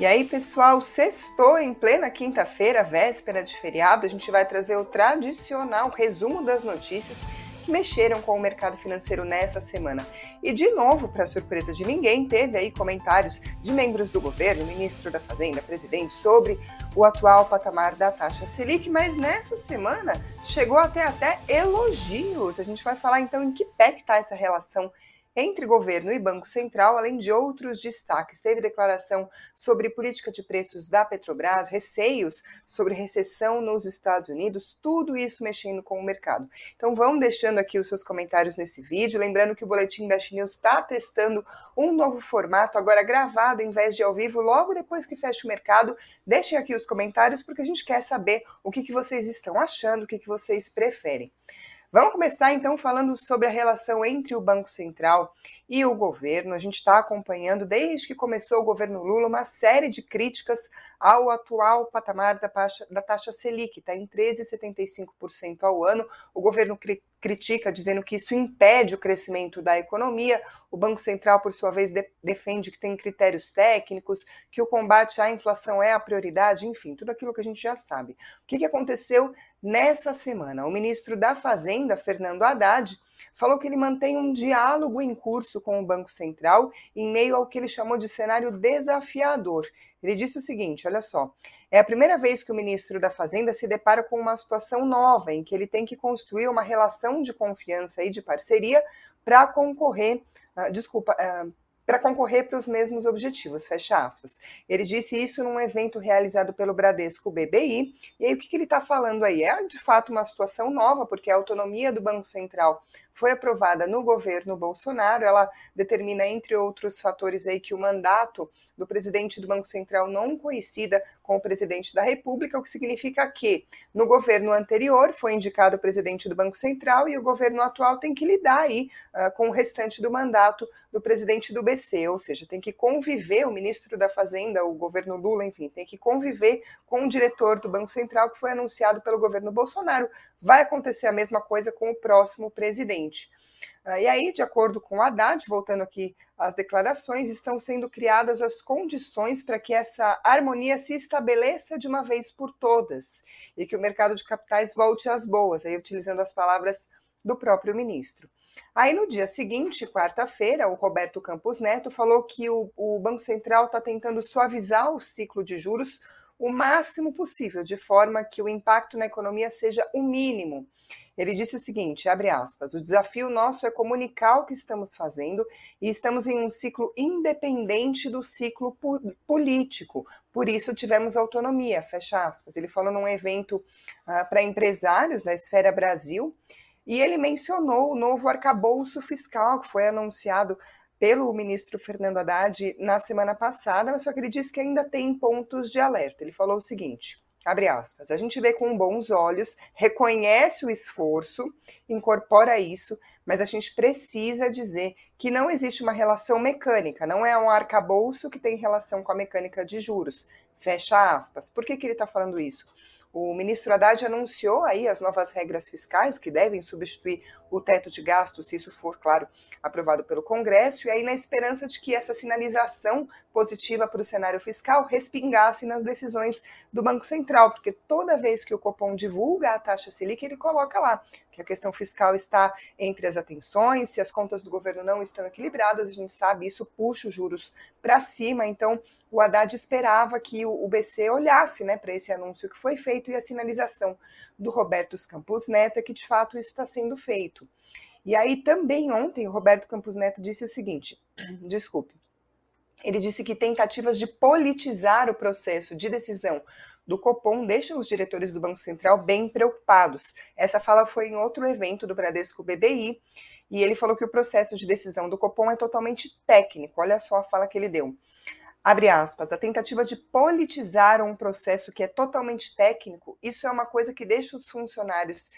E aí, pessoal, sextou em plena quinta-feira, véspera de feriado, a gente vai trazer o tradicional resumo das notícias que mexeram com o mercado financeiro nessa semana. E de novo, para surpresa de ninguém, teve aí comentários de membros do governo, ministro da Fazenda, presidente, sobre o atual patamar da taxa Selic, mas nessa semana chegou até até elogios. A gente vai falar então em que pé está essa relação entre governo e Banco Central, além de outros destaques. Teve declaração sobre política de preços da Petrobras, receios sobre recessão nos Estados Unidos, tudo isso mexendo com o mercado. Então vão deixando aqui os seus comentários nesse vídeo, lembrando que o Boletim Best News está testando um novo formato, agora gravado em vez de ao vivo, logo depois que fecha o mercado. Deixem aqui os comentários, porque a gente quer saber o que, que vocês estão achando, o que, que vocês preferem. Vamos começar então falando sobre a relação entre o Banco Central e o governo. A gente está acompanhando, desde que começou o governo Lula, uma série de críticas ao atual patamar da taxa, da taxa Selic, está em 13,75% ao ano. O governo cri critica, dizendo que isso impede o crescimento da economia. O Banco Central, por sua vez, de defende que tem critérios técnicos, que o combate à inflação é a prioridade, enfim, tudo aquilo que a gente já sabe. O que, que aconteceu nessa semana? O ministro da Fazenda, Fernando Haddad, falou que ele mantém um diálogo em curso com o Banco Central em meio ao que ele chamou de cenário desafiador. Ele disse o seguinte: olha só, é a primeira vez que o ministro da Fazenda se depara com uma situação nova em que ele tem que construir uma relação de confiança e de parceria para concorrer, uh, desculpa, uh, para concorrer para os mesmos objetivos, fecha aspas. Ele disse isso num evento realizado pelo Bradesco BBI, e aí o que, que ele está falando aí? É de fato uma situação nova, porque a autonomia do Banco Central foi aprovada no governo Bolsonaro, ela determina, entre outros fatores, aí, que o mandato do presidente do Banco Central não coincida com o presidente da República, o que significa que no governo anterior foi indicado o presidente do Banco Central e o governo atual tem que lidar aí uh, com o restante do mandato do presidente do BC, ou seja, tem que conviver o ministro da Fazenda, o governo Lula, enfim, tem que conviver com o diretor do Banco Central que foi anunciado pelo governo Bolsonaro. Vai acontecer a mesma coisa com o próximo presidente. Ah, e aí, de acordo com Haddad, voltando aqui às declarações, estão sendo criadas as condições para que essa harmonia se estabeleça de uma vez por todas e que o mercado de capitais volte às boas, aí utilizando as palavras do próprio ministro. Aí no dia seguinte, quarta-feira, o Roberto Campos Neto falou que o, o Banco Central está tentando suavizar o ciclo de juros o máximo possível, de forma que o impacto na economia seja o mínimo. Ele disse o seguinte, abre aspas, o desafio nosso é comunicar o que estamos fazendo e estamos em um ciclo independente do ciclo político, por isso tivemos autonomia, fecha aspas. Ele falou num evento uh, para empresários da Esfera Brasil, e ele mencionou o novo arcabouço fiscal que foi anunciado pelo ministro Fernando Haddad na semana passada, mas só que ele disse que ainda tem pontos de alerta. Ele falou o seguinte: abre aspas, a gente vê com bons olhos, reconhece o esforço, incorpora isso, mas a gente precisa dizer que não existe uma relação mecânica, não é um arcabouço que tem relação com a mecânica de juros. Fecha aspas. Por que, que ele está falando isso? O ministro Haddad anunciou aí as novas regras fiscais que devem substituir o teto de gastos, se isso for, claro, aprovado pelo Congresso, e aí na esperança de que essa sinalização positiva para o cenário fiscal respingasse nas decisões do Banco Central, porque toda vez que o Copom divulga a taxa Selic, ele coloca lá que a questão fiscal está entre as atenções, se as contas do governo não estão equilibradas, a gente sabe, isso puxa os juros para cima, então o Haddad esperava que o BC olhasse né, para esse anúncio que foi feito e a sinalização do Roberto Campos Neto é que de fato isso está sendo feito. E aí também ontem o Roberto Campos Neto disse o seguinte, desculpe, ele disse que tentativas de politizar o processo de decisão do Copom deixam os diretores do Banco Central bem preocupados. Essa fala foi em outro evento do Bradesco BBI e ele falou que o processo de decisão do Copom é totalmente técnico. Olha só a fala que ele deu. Abre aspas, a tentativa de politizar um processo que é totalmente técnico, isso é uma coisa que deixa os funcionários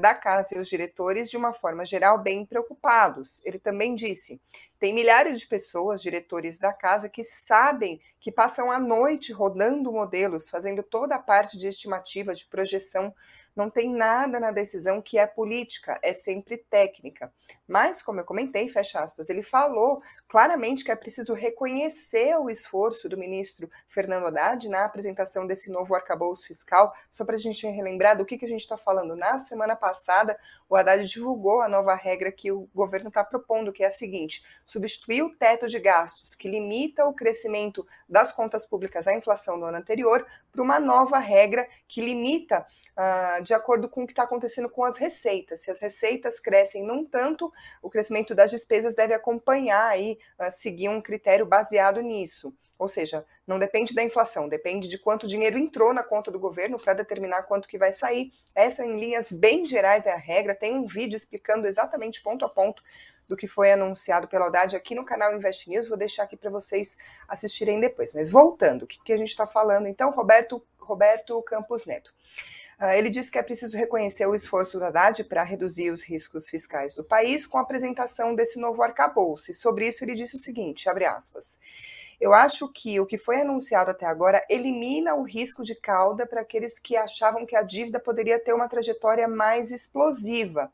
da casa e os diretores, de uma forma geral, bem preocupados. Ele também disse: tem milhares de pessoas, diretores da casa, que sabem que passam a noite rodando modelos, fazendo toda a parte de estimativa, de projeção não tem nada na decisão que é política, é sempre técnica. Mas, como eu comentei, fecha aspas, ele falou claramente que é preciso reconhecer o esforço do ministro Fernando Haddad na apresentação desse novo arcabouço fiscal. Só para a gente relembrar do que, que a gente está falando. Na semana passada, o Haddad divulgou a nova regra que o governo está propondo, que é a seguinte: substituir o teto de gastos que limita o crescimento das contas públicas à inflação do ano anterior por uma nova regra que limita uh, de acordo com o que está acontecendo com as receitas. Se as receitas crescem num tanto, o crescimento das despesas deve acompanhar aí, uh, seguir um critério baseado nisso. Ou seja, não depende da inflação, depende de quanto dinheiro entrou na conta do governo para determinar quanto que vai sair. Essa, em linhas bem gerais, é a regra. Tem um vídeo explicando exatamente ponto a ponto do que foi anunciado pela Haddad aqui no canal Invest News. Vou deixar aqui para vocês assistirem depois. Mas voltando, o que, que a gente está falando? Então, Roberto, Roberto Campos Neto. Ah, ele disse que é preciso reconhecer o esforço da Haddad para reduzir os riscos fiscais do país com a apresentação desse novo arcabouço. E sobre isso ele disse o seguinte, abre aspas, eu acho que o que foi anunciado até agora elimina o risco de cauda para aqueles que achavam que a dívida poderia ter uma trajetória mais explosiva.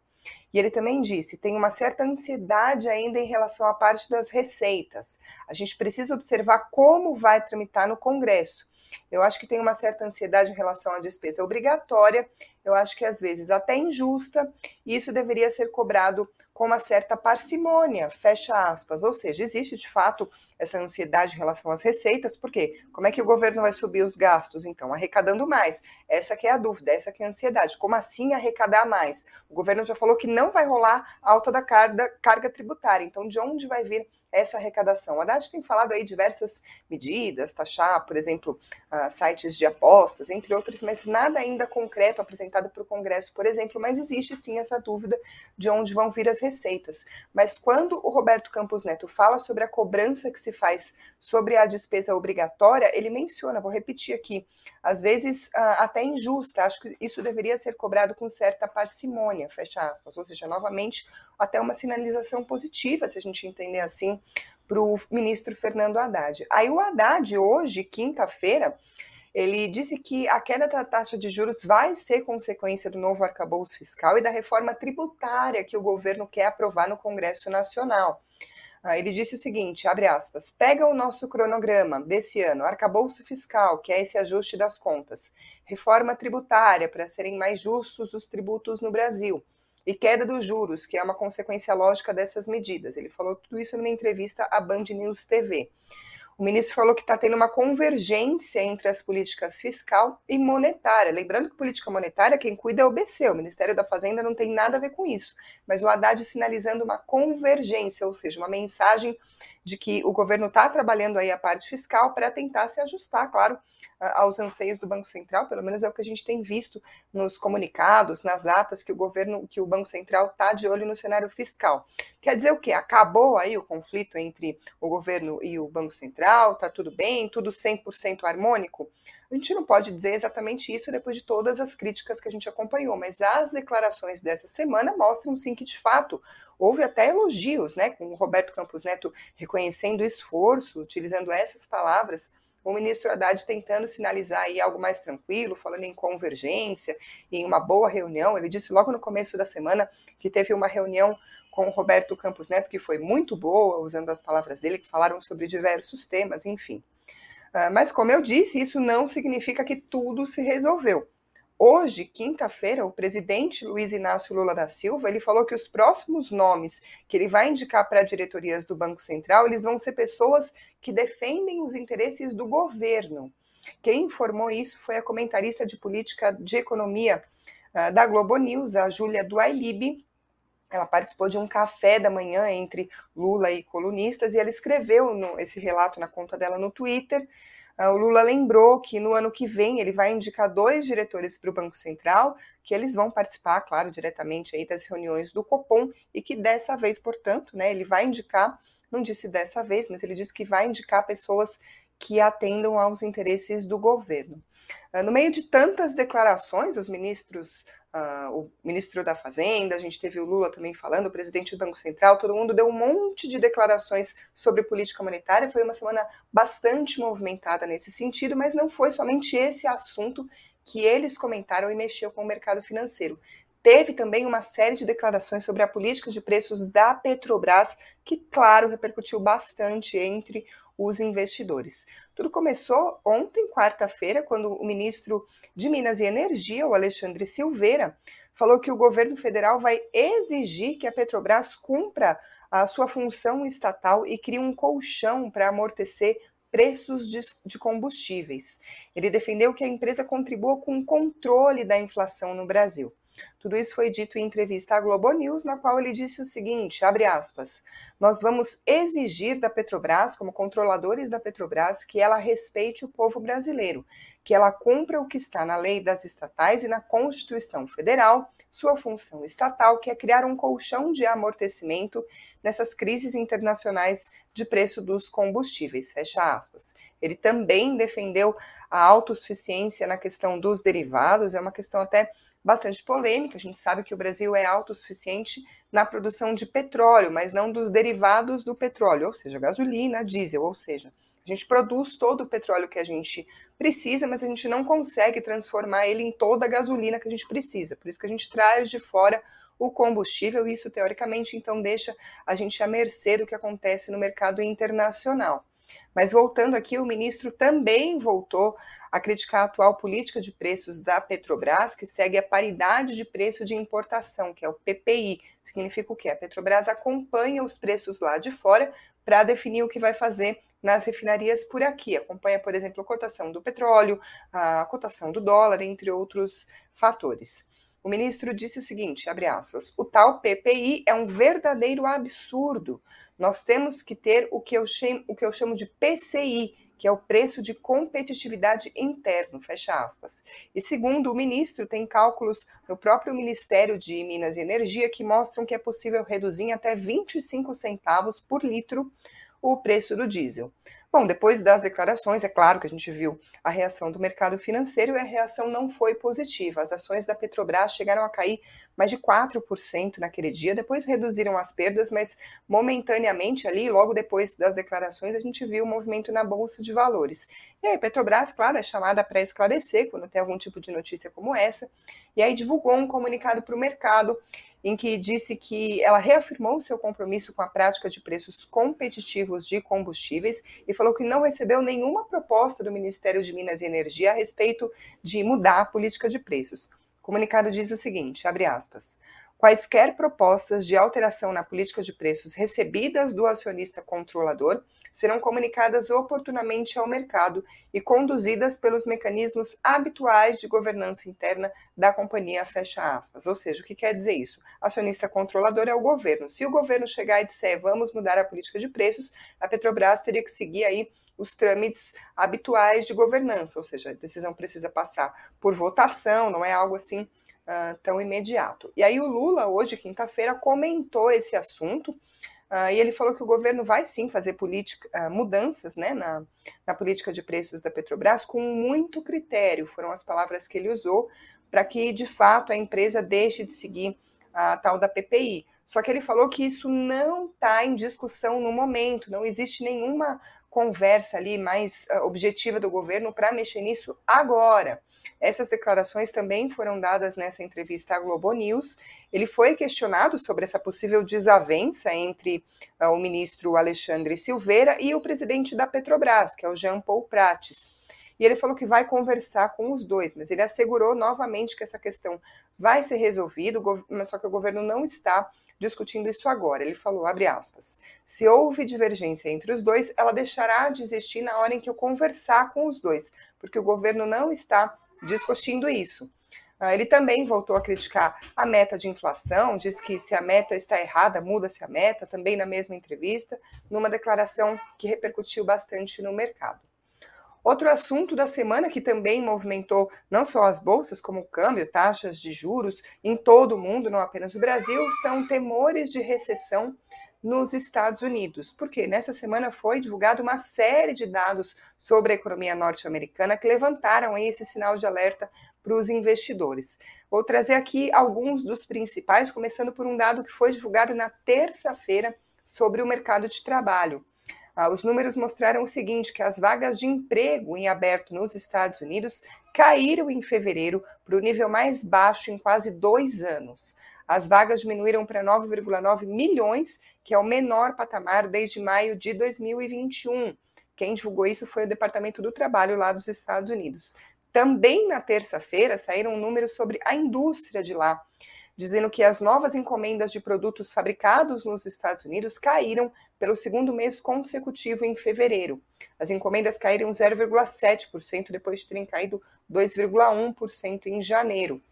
E ele também disse: tem uma certa ansiedade ainda em relação à parte das receitas. A gente precisa observar como vai tramitar no Congresso. Eu acho que tem uma certa ansiedade em relação à despesa obrigatória, eu acho que às vezes até injusta, e isso deveria ser cobrado com uma certa parcimônia, fecha aspas. Ou seja, existe de fato essa ansiedade em relação às receitas, porque como é que o governo vai subir os gastos? Então, arrecadando mais. Essa que é a dúvida, essa que é a ansiedade. Como assim arrecadar mais? O governo já falou que não vai rolar alta da carga, carga tributária. Então, de onde vai vir essa arrecadação. A Haddad tem falado aí diversas medidas, taxar, por exemplo, uh, sites de apostas, entre outras, mas nada ainda concreto apresentado para o Congresso, por exemplo, mas existe sim essa dúvida de onde vão vir as receitas. Mas quando o Roberto Campos Neto fala sobre a cobrança que se faz sobre a despesa obrigatória, ele menciona, vou repetir aqui, às vezes uh, até injusta, acho que isso deveria ser cobrado com certa parcimônia, fecha aspas, ou seja, novamente, até uma sinalização positiva, se a gente entender assim, para o ministro Fernando Haddad. Aí o Haddad, hoje, quinta-feira, ele disse que a queda da taxa de juros vai ser consequência do novo arcabouço fiscal e da reforma tributária que o governo quer aprovar no Congresso Nacional. Ah, ele disse o seguinte, abre aspas, pega o nosso cronograma desse ano, arcabouço fiscal, que é esse ajuste das contas, reforma tributária para serem mais justos os tributos no Brasil, e queda dos juros, que é uma consequência lógica dessas medidas. Ele falou tudo isso numa entrevista à Band News TV. O ministro falou que está tendo uma convergência entre as políticas fiscal e monetária. Lembrando que política monetária, quem cuida é o BC, o Ministério da Fazenda não tem nada a ver com isso. Mas o Haddad sinalizando uma convergência, ou seja, uma mensagem de que o governo está trabalhando aí a parte fiscal para tentar se ajustar, claro, aos anseios do Banco Central, pelo menos é o que a gente tem visto nos comunicados, nas atas que o governo, que o Banco Central está de olho no cenário fiscal. Quer dizer o quê? Acabou aí o conflito entre o governo e o Banco Central, tá tudo bem, tudo 100% harmônico? A gente não pode dizer exatamente isso depois de todas as críticas que a gente acompanhou, mas as declarações dessa semana mostram sim que de fato houve até elogios, né, com o Roberto Campos Neto reconhecendo o esforço, utilizando essas palavras o ministro Haddad tentando sinalizar aí algo mais tranquilo, falando em convergência, em uma boa reunião. Ele disse logo no começo da semana que teve uma reunião com o Roberto Campos Neto que foi muito boa, usando as palavras dele, que falaram sobre diversos temas, enfim. Ah, mas, como eu disse, isso não significa que tudo se resolveu. Hoje, quinta-feira, o presidente Luiz Inácio Lula da Silva, ele falou que os próximos nomes que ele vai indicar para diretorias do Banco Central, eles vão ser pessoas que defendem os interesses do governo. Quem informou isso foi a comentarista de política de economia uh, da Globo News, a Júlia Duailib, ela participou de um café da manhã entre Lula e colunistas e ela escreveu no, esse relato na conta dela no Twitter. Uh, o Lula lembrou que no ano que vem ele vai indicar dois diretores para o Banco Central, que eles vão participar, claro, diretamente aí das reuniões do Copom e que dessa vez, portanto, né, ele vai indicar, não disse dessa vez, mas ele disse que vai indicar pessoas que atendam aos interesses do governo. Ah, no meio de tantas declarações, os ministros uh, o ministro da Fazenda, a gente teve o Lula também falando, o presidente do Banco Central, todo mundo deu um monte de declarações sobre política monetária. Foi uma semana bastante movimentada nesse sentido, mas não foi somente esse assunto que eles comentaram e mexeu com o mercado financeiro. Teve também uma série de declarações sobre a política de preços da Petrobras, que, claro, repercutiu bastante entre os investidores. Tudo começou ontem, quarta-feira, quando o ministro de Minas e Energia, o Alexandre Silveira, falou que o governo federal vai exigir que a Petrobras cumpra a sua função estatal e crie um colchão para amortecer preços de, combustíveis. Ele defendeu que a empresa contribua com o controle da inflação no Brasil. Tudo isso foi dito em entrevista à Globo News, na qual ele disse o seguinte, aspas, nós vamos exigir da Petrobras, como controladores da Petrobras, que ela respeite o povo brasileiro, que ela cumpra o que está na lei das estatais e na Constituição Federal, sua função estatal, que é criar um colchão de amortecimento nessas crises internacionais de preço dos combustíveis, fecha aspas. Ele também defendeu a autossuficiência na questão dos derivados, é uma questão até bastante polêmica. A gente sabe que o Brasil é autossuficiente na produção de petróleo, mas não dos derivados do petróleo, ou seja, gasolina, diesel, ou seja, a gente produz todo o petróleo que a gente precisa, mas a gente não consegue transformar ele em toda a gasolina que a gente precisa. Por isso que a gente traz de fora o combustível, isso teoricamente então deixa a gente à mercê do que acontece no mercado internacional. Mas voltando aqui, o ministro também voltou a criticar a atual política de preços da Petrobras, que segue a paridade de preço de importação, que é o PPI. Significa o quê? A Petrobras acompanha os preços lá de fora para definir o que vai fazer nas refinarias por aqui. Acompanha, por exemplo, a cotação do petróleo, a cotação do dólar, entre outros fatores. O ministro disse o seguinte, abre aspas, o tal PPI é um verdadeiro absurdo. Nós temos que ter o que eu chamo, o que eu chamo de PCI, que é o preço de competitividade interno, fecha aspas. E segundo o ministro, tem cálculos no próprio Ministério de Minas e Energia que mostram que é possível reduzir em até 25 centavos por litro o preço do diesel. Bom, depois das declarações, é claro que a gente viu a reação do mercado financeiro e a reação não foi positiva. As ações da Petrobras chegaram a cair mais de 4% naquele dia, depois reduziram as perdas, mas momentaneamente ali, logo depois das declarações, a gente viu o um movimento na bolsa de valores. E aí, Petrobras, claro, é chamada para esclarecer quando tem algum tipo de notícia como essa, e aí divulgou um comunicado para o mercado em que disse que ela reafirmou seu compromisso com a prática de preços competitivos de combustíveis e falou que não recebeu nenhuma proposta do Ministério de Minas e Energia a respeito de mudar a política de preços. O comunicado diz o seguinte, abre aspas, quaisquer propostas de alteração na política de preços recebidas do acionista controlador serão comunicadas oportunamente ao mercado e conduzidas pelos mecanismos habituais de governança interna da companhia, fecha aspas. Ou seja, o que quer dizer isso? Acionista controlador é o governo. Se o governo chegar e disser vamos mudar a política de preços, a Petrobras teria que seguir aí os trâmites habituais de governança, ou seja, a decisão precisa passar por votação, não é algo assim uh, tão imediato. E aí o Lula, hoje, quinta-feira, comentou esse assunto, Uh, e ele falou que o governo vai sim fazer política, uh, mudanças né, na, na política de preços da Petrobras com muito critério, foram as palavras que ele usou, para que de fato a empresa deixe de seguir a tal da PPI. Só que ele falou que isso não está em discussão no momento, não existe nenhuma conversa ali mais objetiva do governo para mexer nisso agora. Essas declarações também foram dadas nessa entrevista à Globo News. Ele foi questionado sobre essa possível desavença entre uh, o ministro Alexandre Silveira e o presidente da Petrobras, que é o Jean Paul Prates. E ele falou que vai conversar com os dois, mas ele assegurou novamente que essa questão vai ser resolvida, só que o governo não está discutindo isso agora. Ele falou, abre aspas, se houve divergência entre os dois, ela deixará de existir na hora em que eu conversar com os dois, porque o governo não está discutindo isso. Ah, ele também voltou a criticar a meta de inflação, diz que se a meta está errada, muda-se a meta, também na mesma entrevista, numa declaração que repercutiu bastante no mercado. Outro assunto da semana que também movimentou não só as bolsas, como o câmbio, taxas de juros em todo o mundo, não apenas no Brasil, são temores de recessão nos Estados Unidos. Porque nessa semana foi divulgada uma série de dados sobre a economia norte-americana que levantaram esse sinal de alerta para os investidores. Vou trazer aqui alguns dos principais, começando por um dado que foi divulgado na terça-feira sobre o mercado de trabalho. Ah, os números mostraram o seguinte: que as vagas de emprego em aberto nos Estados Unidos caíram em fevereiro para o nível mais baixo em quase dois anos. As vagas diminuíram para 9,9 milhões, que é o menor patamar desde maio de 2021. Quem divulgou isso foi o Departamento do Trabalho lá dos Estados Unidos. Também na terça-feira saíram números sobre a indústria de lá, dizendo que as novas encomendas de produtos fabricados nos Estados Unidos caíram pelo segundo mês consecutivo em fevereiro. As encomendas caíram 0,7% depois de terem caído 2,1% em janeiro.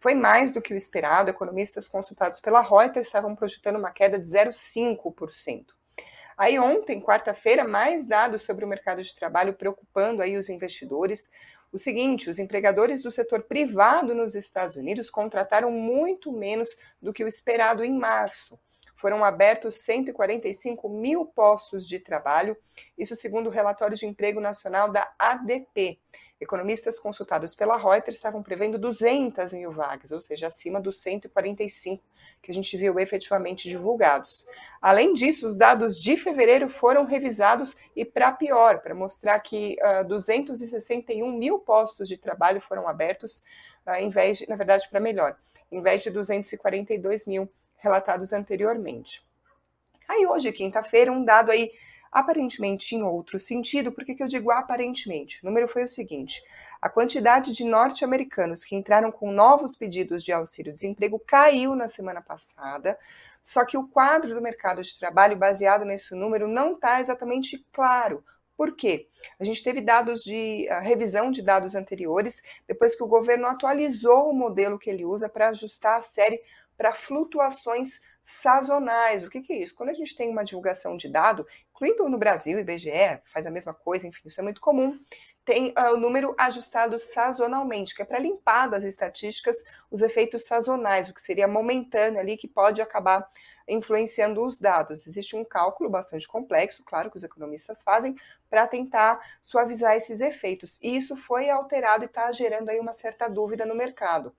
Foi mais do que o esperado, economistas consultados pela Reuters estavam projetando uma queda de 0,5%. Aí ontem, quarta-feira, mais dados sobre o mercado de trabalho preocupando aí os investidores. O seguinte, os empregadores do setor privado nos Estados Unidos contrataram muito menos do que o esperado em março. Foram abertos 145 mil postos de trabalho, isso segundo o relatório de emprego nacional da ADP. Economistas consultados pela Reuters estavam prevendo 200 mil vagas, ou seja, acima dos 145 que a gente viu efetivamente divulgados. Além disso, os dados de fevereiro foram revisados e para pior, para mostrar que uh, ah, 261 mil postos de trabalho foram abertos, uh, em vez de, na verdade, para melhor, em vez de 242 mil relatados anteriormente. Aí hoje, quinta-feira, um dado aí aparentemente em outro sentido. Por que, eu digo aparentemente? O número foi o seguinte: a quantidade de norte-americanos que entraram com novos pedidos de auxílio-desemprego caiu na semana passada, só que o quadro do mercado de trabalho baseado nesse número não está exatamente claro. Por quê? A gente teve dados de revisão de dados anteriores, depois que o governo atualizou o modelo que ele usa para ajustar a série para flutuações sazonais. O que, que, é isso? Quando a gente tem uma divulgação de dado, incluindo no Brasil, IBGE faz a mesma coisa, enfim, isso é muito comum, tem uh, o número ajustado sazonalmente, que é para limpar das estatísticas os efeitos sazonais, o que seria momentâneo ali, que pode acabar influenciando os dados. Existe um cálculo bastante complexo, claro, que os economistas fazem, para tentar suavizar esses efeitos. E isso foi alterado e está gerando aí uma certa dúvida no mercado.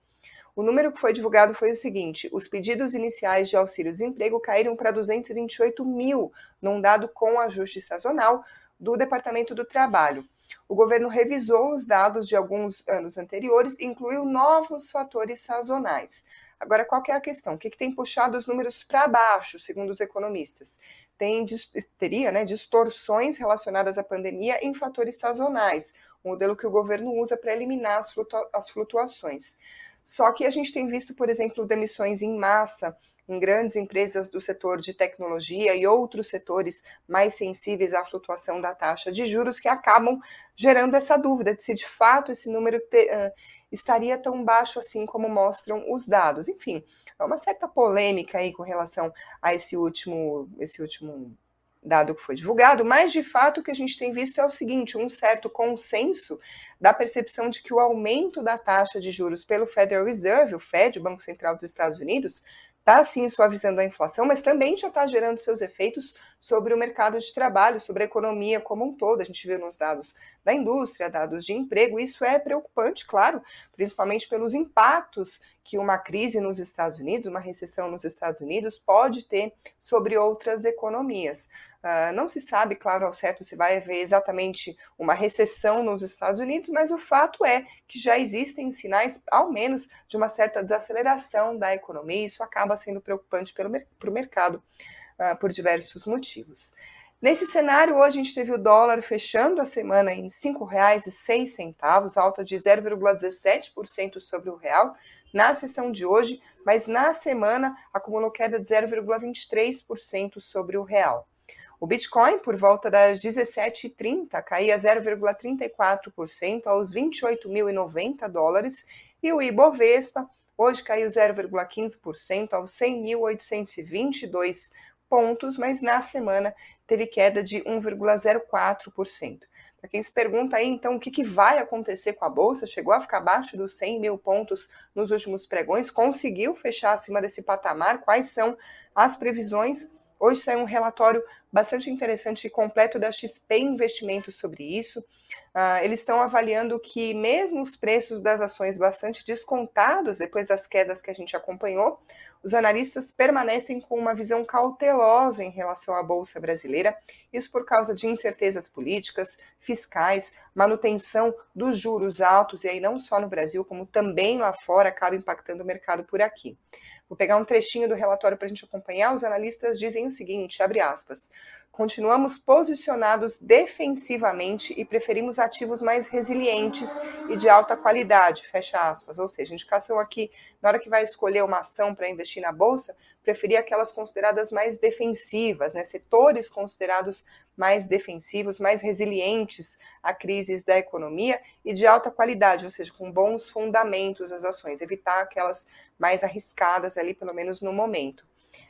O número que foi divulgado foi o seguinte: os pedidos iniciais de auxílio-desemprego caíram para 228 mil, num dado com ajuste sazonal do Departamento do Trabalho. O governo revisou os dados de alguns anos anteriores e incluiu novos fatores sazonais. Agora, qual é a questão? O que, que tem puxado os números para baixo, segundo os economistas? Tem, teria né, distorções relacionadas à pandemia em fatores sazonais, um modelo que o governo usa para eliminar as, flutua as flutuações. Só que a gente tem visto, por exemplo, demissões em massa em grandes empresas do setor de tecnologia e outros setores mais sensíveis à flutuação da taxa de juros que acabam gerando essa dúvida de se de fato esse número te, uh, estaria tão baixo assim como mostram os dados. Enfim, há uma certa polêmica aí com relação a esse último, esse último dado que foi divulgado, mas de fato o que a gente tem visto é o seguinte: um certo consenso da percepção de que o aumento da taxa de juros pelo Federal Reserve, o Fed, o Banco Central dos Estados Unidos, está sim suavizando a inflação, mas também já está gerando seus efeitos sobre o mercado de trabalho, sobre a economia como um todo. A gente viu nos dados da indústria, dados de emprego, isso é preocupante, claro, principalmente pelos impactos que uma crise nos Estados Unidos, uma recessão nos Estados Unidos, pode ter sobre outras economias. Uh, não se sabe, claro, ao certo se vai haver exatamente uma recessão nos Estados Unidos, mas o fato é que já existem sinais, ao menos, de uma certa desaceleração da economia, e isso acaba sendo preocupante para o mercado uh, por diversos motivos. Nesse cenário, hoje a gente teve o dólar fechando a semana em R$ 5,06, alta de 0,17% sobre o real na sessão de hoje, mas na semana acumulou queda de 0,23% sobre o real. O Bitcoin, por volta das 17h30, caía 0,34% aos 28.090 dólares e o Ibovespa hoje caiu 0,15% aos 100.822 pontos, mas na semana teve queda de 1,04%. Para quem se pergunta aí, então, o que, que, vai acontecer com a Bolsa, chegou a ficar abaixo dos 100 mil pontos nos últimos pregões, conseguiu fechar acima desse patamar, quais são as previsões? Hoje saiu um relatório bastante interessante e completo da XP Investimentos sobre isso. Uh, eles estão avaliando que, mesmo os preços das ações bastante descontados depois das quedas que a gente acompanhou, os analistas permanecem com uma visão cautelosa em relação à Bolsa Brasileira, isso por causa de incertezas políticas, fiscais, manutenção dos juros altos, e aí não só no Brasil, como também lá fora, acaba impactando o mercado por aqui. Vou pegar um trechinho do relatório para a gente acompanhar. Os analistas dizem o seguinte: abre aspas. Continuamos posicionados defensivamente e preferimos ativos mais resilientes e de alta qualidade, fecha aspas. Ou seja, indicação aqui, na hora que vai escolher uma ação para investir na bolsa, preferir aquelas consideradas mais defensivas, né? setores considerados mais defensivos, mais resilientes a crises da economia e de alta qualidade, ou seja, com bons fundamentos as ações, evitar aquelas mais arriscadas ali, pelo menos no momento.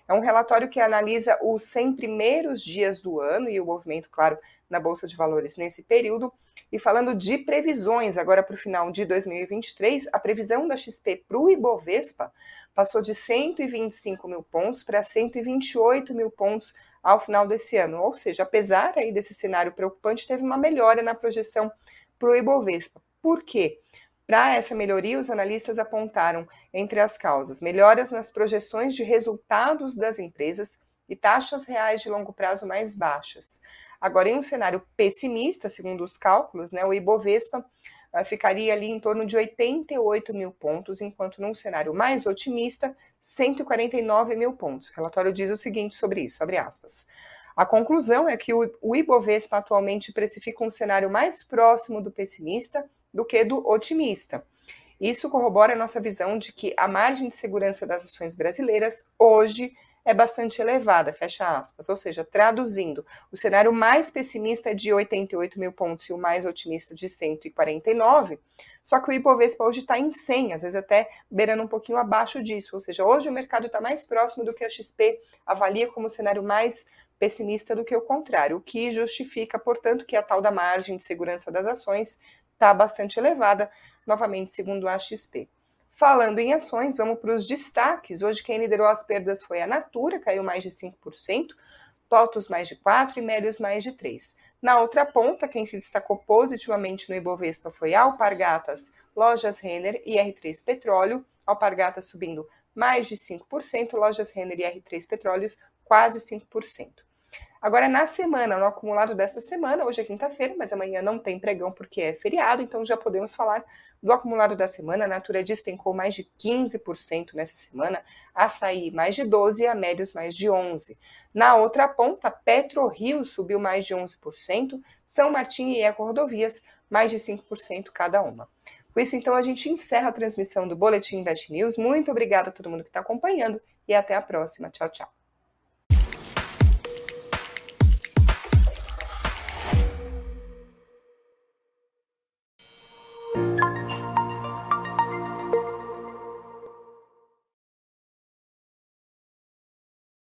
É um relatório que analisa os 100 primeiros dias do ano e o movimento, claro, na Bolsa de Valores nesse período. E falando de previsões, agora para o final de 2023, a previsão da XP para o Ibovespa passou de 125 mil pontos para 128 mil pontos ao final desse ano. Ou seja, apesar aí desse cenário preocupante, teve uma melhora na projeção para o Ibovespa. Por quê? Para essa melhoria, os analistas apontaram entre as causas melhoras nas projeções de resultados das empresas e taxas reais de longo prazo mais baixas. Agora, em um cenário pessimista, segundo os cálculos, né, o Ibovespa uh, ficaria ali em torno de 88 mil pontos, enquanto num cenário mais otimista, 149 mil pontos. O relatório diz o seguinte sobre isso, abre aspas. A conclusão é que o Ibovespa atualmente precifica um cenário mais próximo do pessimista do que do otimista. Isso corrobora a nossa visão de que a margem de segurança das ações brasileiras hoje é bastante elevada, fecha aspas. Ou seja, traduzindo, o cenário mais pessimista é de 88 mil pontos e o mais otimista de 149, só que o Ibovespa hoje está em 100, às vezes até beirando um pouquinho abaixo disso. Ou seja, hoje o mercado está mais próximo do que a XP avalia como cenário mais pessimista do que o contrário, o que justifica, portanto, que a tal da margem de segurança das ações está bastante elevada, novamente segundo a XP. Falando em ações, vamos para os destaques. Hoje quem liderou as perdas foi a Natura, caiu mais de 5%, TOTUS mais de 4% e Melios mais de 3%. Na outra ponta, quem se destacou positivamente no Ibovespa foi Alpargatas, Lojas Renner e R3 Petróleo, Alpargatas subindo mais de 5%, Lojas Renner e R3 Petróleos quase 5%. Agora, na semana, no acumulado dessa semana, hoje é quinta-feira, mas amanhã não tem pregão porque é feriado, então já podemos falar do acumulado da semana. A Natura despencou mais de 15% nessa semana, Açaí mais de 12% e a Médios mais de 11%. Na outra ponta, PetroRio subiu mais de 11%, São Martim e Eco Rodovias mais de 5% cada uma. Com isso, então, a gente encerra a transmissão do Boletim Invest News. Muito obrigada a todo mundo que está acompanhando e até a próxima. Tchau, tchau.